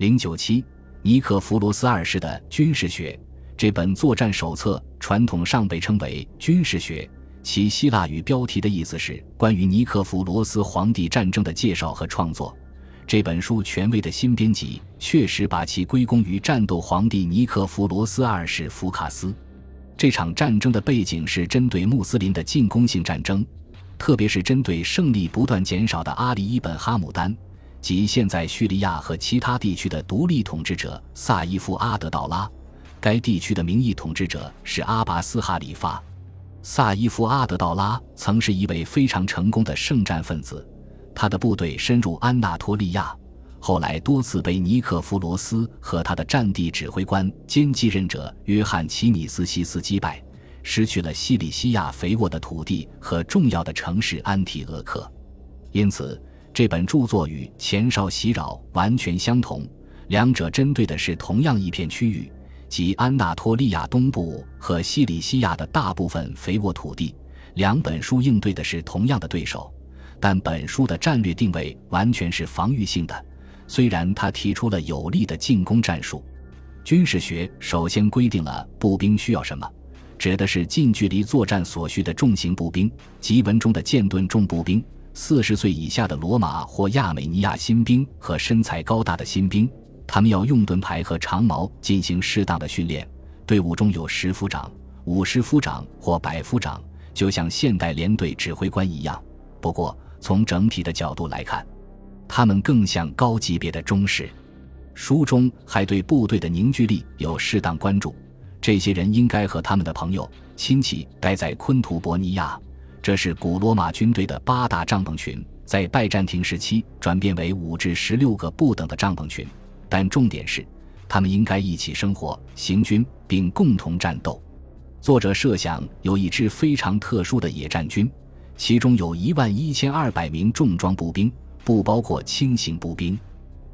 零九七，尼克弗罗斯二世的军事学这本作战手册，传统上被称为军事学，其希腊语标题的意思是关于尼克弗罗斯皇帝战争的介绍和创作。这本书权威的新编辑确实把其归功于战斗皇帝尼克弗罗斯二世福卡斯。这场战争的背景是针对穆斯林的进攻性战争，特别是针对胜利不断减少的阿里伊本哈姆丹。即现在叙利亚和其他地区的独立统治者萨伊夫阿德道拉，该地区的名义统治者是阿拔斯哈里发。萨伊夫阿德道拉曾是一位非常成功的圣战分子，他的部队深入安纳托利亚，后来多次被尼克弗罗斯和他的战地指挥官兼继任者约翰齐米斯西斯击败，失去了西里西亚肥沃的土地和重要的城市安提俄克，因此。这本著作与《前哨袭扰》完全相同，两者针对的是同样一片区域，即安纳托利亚东部和西里西亚的大部分肥沃土地。两本书应对的是同样的对手，但本书的战略定位完全是防御性的。虽然他提出了有力的进攻战术，军事学首先规定了步兵需要什么，指的是近距离作战所需的重型步兵及文中的剑盾重步兵。四十岁以下的罗马或亚美尼亚新兵和身材高大的新兵，他们要用盾牌和长矛进行适当的训练。队伍中有十夫长、五十夫长或百夫长，就像现代连队指挥官一样。不过，从整体的角度来看，他们更像高级别的中士。书中还对部队的凝聚力有适当关注。这些人应该和他们的朋友、亲戚待在昆图伯尼亚。这是古罗马军队的八大帐篷群，在拜占庭时期转变为五至十六个不等的帐篷群，但重点是，他们应该一起生活、行军并共同战斗。作者设想有一支非常特殊的野战军，其中有一万一千二百名重装步兵，不包括轻型步兵。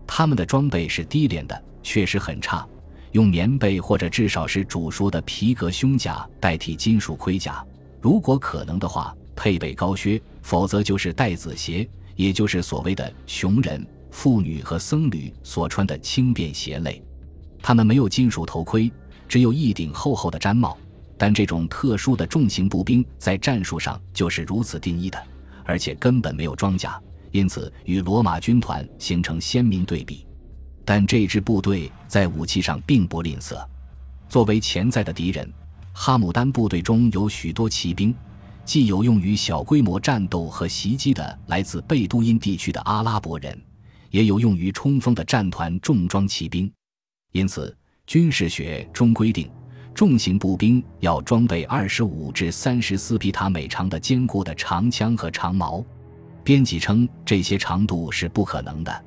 他们的装备是低廉的，确实很差，用棉被或者至少是煮熟的皮革胸甲代替金属盔甲。如果可能的话，配备高靴，否则就是带子鞋，也就是所谓的穷人、妇女和僧侣所穿的轻便鞋类。他们没有金属头盔，只有一顶厚厚的毡帽。但这种特殊的重型步兵在战术上就是如此定义的，而且根本没有装甲，因此与罗马军团形成鲜明对比。但这支部队在武器上并不吝啬，作为潜在的敌人。哈姆丹部队中有许多骑兵，既有用于小规模战斗和袭击的来自贝都因地区的阿拉伯人，也有用于冲锋的战团重装骑兵。因此，军事学中规定，重型步兵要装备二十五至三十四皮塔每长的坚固的长枪和长矛。编辑称这些长度是不可能的，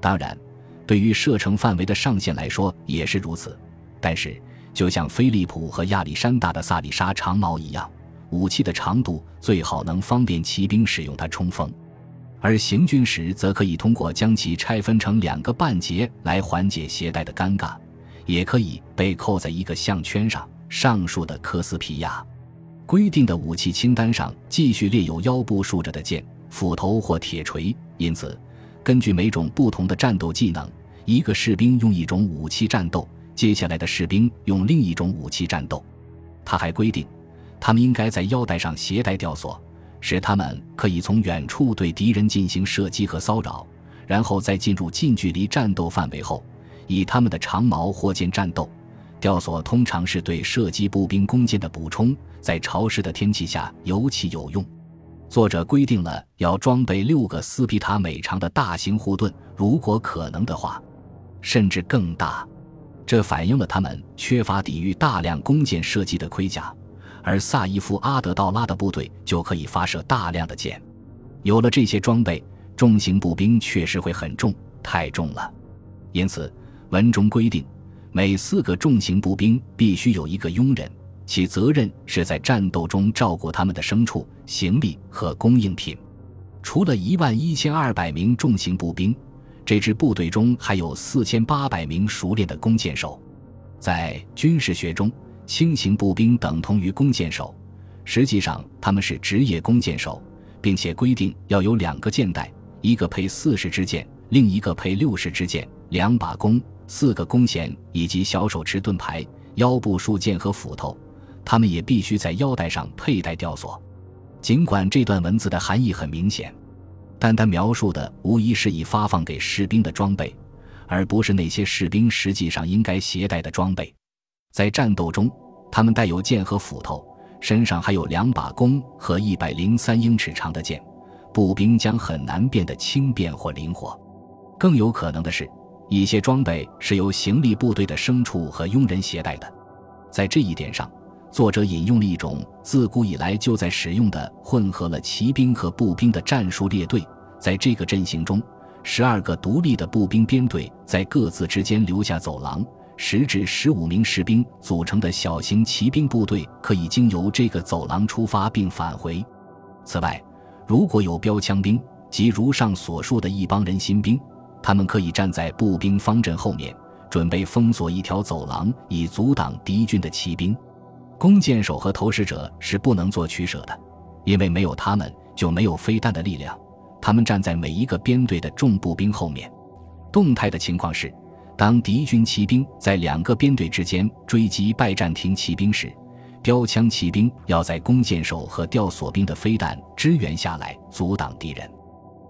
当然，对于射程范围的上限来说也是如此。但是。就像菲利普和亚历山大的萨里莎长矛一样，武器的长度最好能方便骑兵使用它冲锋，而行军时则可以通过将其拆分成两个半截来缓解携带的尴尬，也可以被扣在一个项圈上。上述的科斯皮亚规定的武器清单上继续列有腰部竖着的剑、斧头或铁锤，因此根据每种不同的战斗技能，一个士兵用一种武器战斗。接下来的士兵用另一种武器战斗。他还规定，他们应该在腰带上携带吊索，使他们可以从远处对敌人进行射击和骚扰，然后在进入近距离战斗范围后，以他们的长矛或剑战斗。吊索通常是对射击步兵弓箭的补充，在潮湿的天气下尤其有用。作者规定了要装备六个斯皮塔每长的大型护盾，如果可能的话，甚至更大。这反映了他们缺乏抵御大量弓箭射击的盔甲，而萨伊夫阿德道拉的部队就可以发射大量的箭。有了这些装备，重型步兵确实会很重，太重了。因此，文中规定，每四个重型步兵必须有一个佣人，其责任是在战斗中照顾他们的牲畜、行李和供应品。除了一万一千二百名重型步兵。这支部队中还有四千八百名熟练的弓箭手，在军事学中，轻型步兵等同于弓箭手，实际上他们是职业弓箭手，并且规定要有两个箭袋，一个配四十支箭，另一个配六十支箭，两把弓、四个弓弦以及小手持盾牌、腰部束剑和斧头。他们也必须在腰带上佩戴吊索。尽管这段文字的含义很明显，但他描述的无疑是已发放给士兵的装备，而不是那些士兵实际上应该携带的装备。在战斗中，他们带有剑和斧头，身上还有两把弓和一百零三英尺长的剑。步兵将很难变得轻便或灵活。更有可能的是，一些装备是由行李部队的牲畜和佣人携带的。在这一点上，作者引用了一种自古以来就在使用的混合了骑兵和步兵的战术列队。在这个阵型中，十二个独立的步兵编队在各自之间留下走廊，十至十五名士兵组成的小型骑兵部队可以经由这个走廊出发并返回。此外，如果有标枪兵，即如上所述的一帮人新兵，他们可以站在步兵方阵后面，准备封锁一条走廊，以阻挡敌军的骑兵。弓箭手和投石者是不能做取舍的，因为没有他们就没有飞弹的力量。他们站在每一个编队的重步兵后面。动态的情况是，当敌军骑兵在两个编队之间追击拜占庭骑兵时。标枪骑兵要在弓箭手和吊索兵的飞弹支援下来阻挡敌人，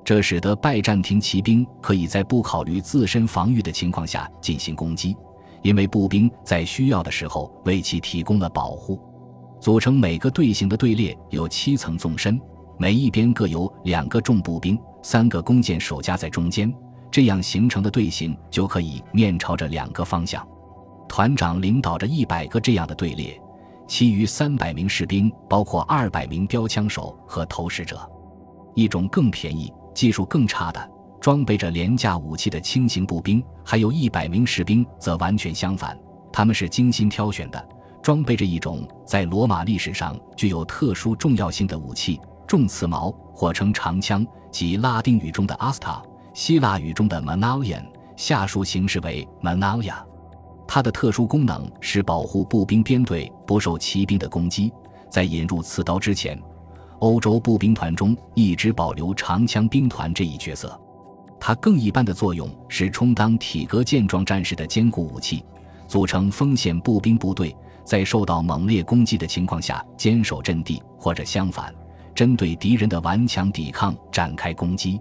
这使得拜占庭骑兵可以在不考虑自身防御的情况下进行攻击，因为步兵在需要的时候为其提供了保护。组成每个队形的队列有七层纵深，每一边各有两个重步兵、三个弓箭手夹在中间，这样形成的队形就可以面朝着两个方向。团长领导着一百个这样的队列。其余三百名士兵包括二百名标枪手和投石者，一种更便宜、技术更差的、装备着廉价武器的轻型步兵，还有一百名士兵则完全相反，他们是精心挑选的，装备着一种在罗马历史上具有特殊重要性的武器——重刺矛，或称长枪，即拉丁语中的 asta，希腊语中的 manalian，下述形式为 manalia。它的特殊功能是保护步兵编队不受骑兵的攻击。在引入刺刀之前，欧洲步兵团中一直保留长枪兵团这一角色。它更一般的作用是充当体格健壮战士的坚固武器，组成锋线步兵部队，在受到猛烈攻击的情况下坚守阵地，或者相反，针对敌人的顽强抵抗展开攻击。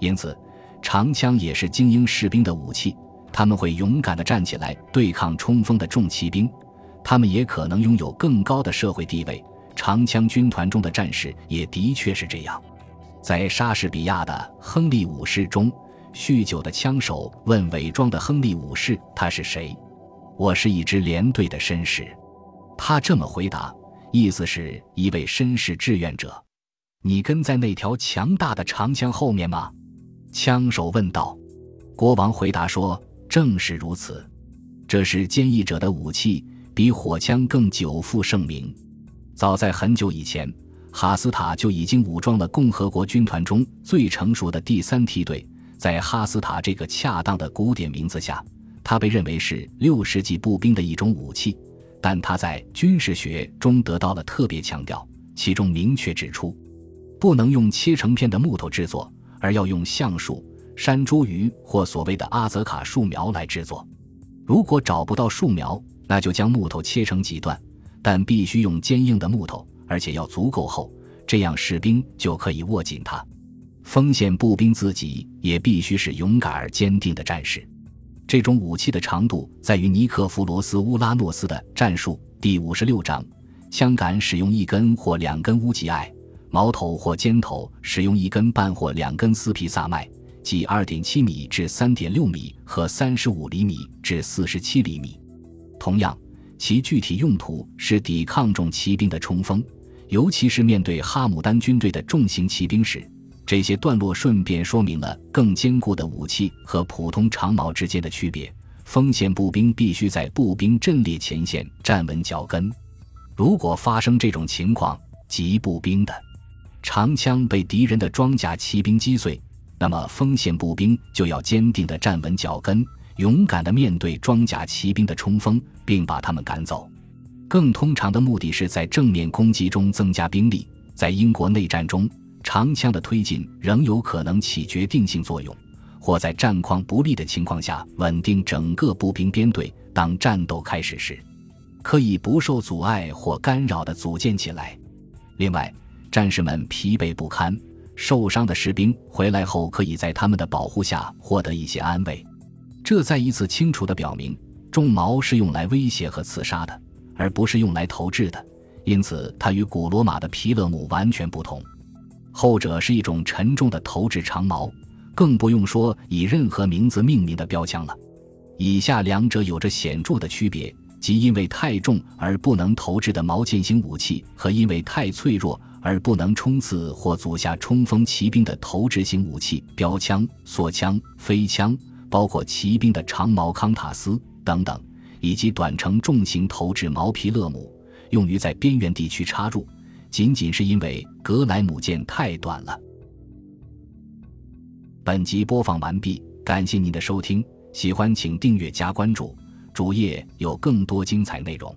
因此，长枪也是精英士兵的武器。他们会勇敢地站起来对抗冲锋的重骑兵，他们也可能拥有更高的社会地位。长枪军团中的战士也的确是这样。在莎士比亚的《亨利五世》中，酗酒的枪手问伪装的亨利五世：“他是谁？”“我是一支连队的绅士。”他这么回答，意思是一位绅士志愿者。“你跟在那条强大的长枪后面吗？”枪手问道。国王回答说。正是如此，这是坚毅者的武器，比火枪更久负盛名。早在很久以前，哈斯塔就已经武装了共和国军团中最成熟的第三梯队。在哈斯塔这个恰当的古典名字下，它被认为是六世纪步兵的一种武器。但它在军事学中得到了特别强调，其中明确指出，不能用切成片的木头制作，而要用橡树。山茱萸或所谓的阿泽卡树苗来制作。如果找不到树苗，那就将木头切成几段，但必须用坚硬的木头，而且要足够厚，这样士兵就可以握紧它。锋线步兵自己也必须是勇敢而坚定的战士。这种武器的长度在于尼克弗罗斯乌拉诺斯的战术第五十六章。枪杆使用一根或两根乌吉艾，矛头或尖头使用一根半或两根斯皮萨麦。即二点七米至三点六米和三十五厘米至四十七厘米。同样，其具体用途是抵抗重骑兵的冲锋，尤其是面对哈姆丹军队的重型骑兵时。这些段落顺便说明了更坚固的武器和普通长矛之间的区别。锋线步兵必须在步兵阵列前线站稳脚跟。如果发生这种情况，即步兵的长枪被敌人的装甲骑兵击碎。那么，锋线步兵就要坚定地站稳脚跟，勇敢地面对装甲骑兵的冲锋，并把他们赶走。更通常的目的是在正面攻击中增加兵力。在英国内战中，长枪的推进仍有可能起决定性作用，或在战况不利的情况下稳定整个步兵编队。当战斗开始时，可以不受阻碍或干扰地组建起来。另外，战士们疲惫不堪、受伤的士兵回来后，可以在他们的保护下获得一些安慰。这再一次清楚地表明，重矛是用来威胁和刺杀的，而不是用来投掷的。因此，它与古罗马的皮勒姆完全不同。后者是一种沉重的投掷长矛。更不用说以任何名字命名的标枪了。以下两者有着显著的区别，即因为太重而不能投掷的矛剑型武器，和因为太脆弱而不能冲刺或阻下冲锋骑兵的投掷型武器——标枪、索枪、飞枪，包括骑兵的长矛康塔斯等等，以及短程重型投掷毛皮勒姆，用于在边缘地区插入，仅仅是因为格莱姆剑太短了。本集播放完毕，感谢您的收听，喜欢请订阅加关注，主页有更多精彩内容。